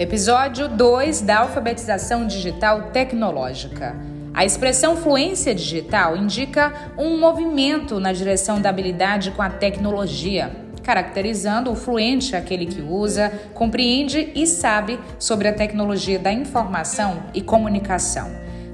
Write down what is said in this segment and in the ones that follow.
Episódio 2 da alfabetização digital tecnológica. A expressão fluência digital indica um movimento na direção da habilidade com a tecnologia, caracterizando o fluente aquele que usa, compreende e sabe sobre a tecnologia da informação e comunicação.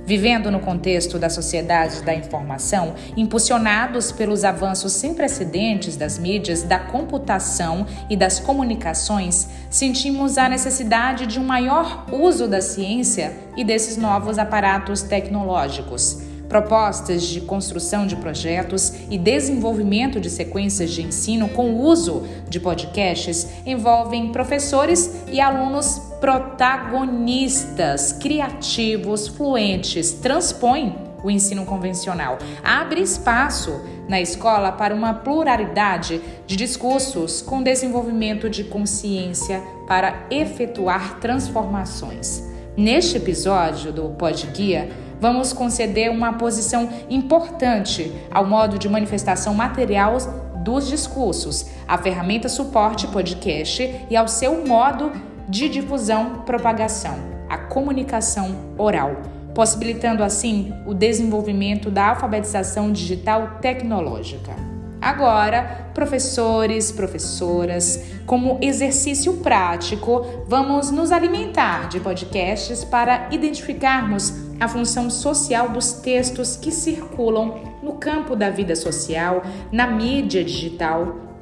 Vivendo no contexto da sociedade da informação, impulsionados pelos avanços sem precedentes das mídias, da computação e das comunicações, sentimos a necessidade de um maior uso da ciência e desses novos aparatos tecnológicos. Propostas de construção de projetos e desenvolvimento de sequências de ensino com o uso de podcasts envolvem professores e alunos protagonistas, criativos, fluentes, transpõem o ensino convencional, abre espaço na escola para uma pluralidade de discursos com desenvolvimento de consciência para efetuar transformações. Neste episódio do Pod Guia, vamos conceder uma posição importante ao modo de manifestação material dos discursos, à ferramenta suporte podcast e ao seu modo de difusão, propagação, a comunicação oral, possibilitando assim o desenvolvimento da alfabetização digital tecnológica. Agora, professores, professoras, como exercício prático, vamos nos alimentar de podcasts para identificarmos a função social dos textos que circulam no campo da vida social, na mídia digital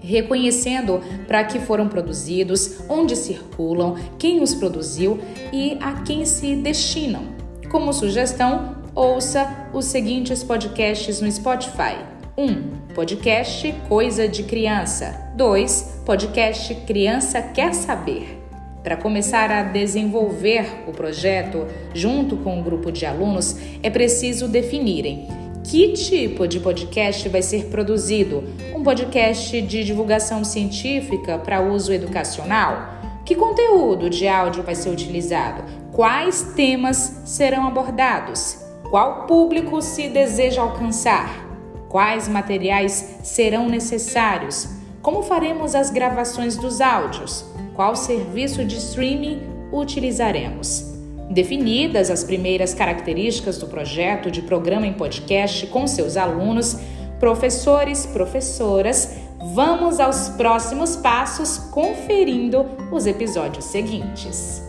reconhecendo para que foram produzidos, onde circulam, quem os produziu e a quem se destinam. Como sugestão, ouça os seguintes podcasts no Spotify. 1. Um, podcast Coisa de Criança. 2. Podcast Criança Quer Saber. Para começar a desenvolver o projeto junto com um grupo de alunos, é preciso definirem que tipo de podcast vai ser produzido? Um podcast de divulgação científica para uso educacional? Que conteúdo de áudio vai ser utilizado? Quais temas serão abordados? Qual público se deseja alcançar? Quais materiais serão necessários? Como faremos as gravações dos áudios? Qual serviço de streaming utilizaremos? Definidas as primeiras características do projeto de programa em podcast com seus alunos, professores, professoras, vamos aos próximos passos conferindo os episódios seguintes.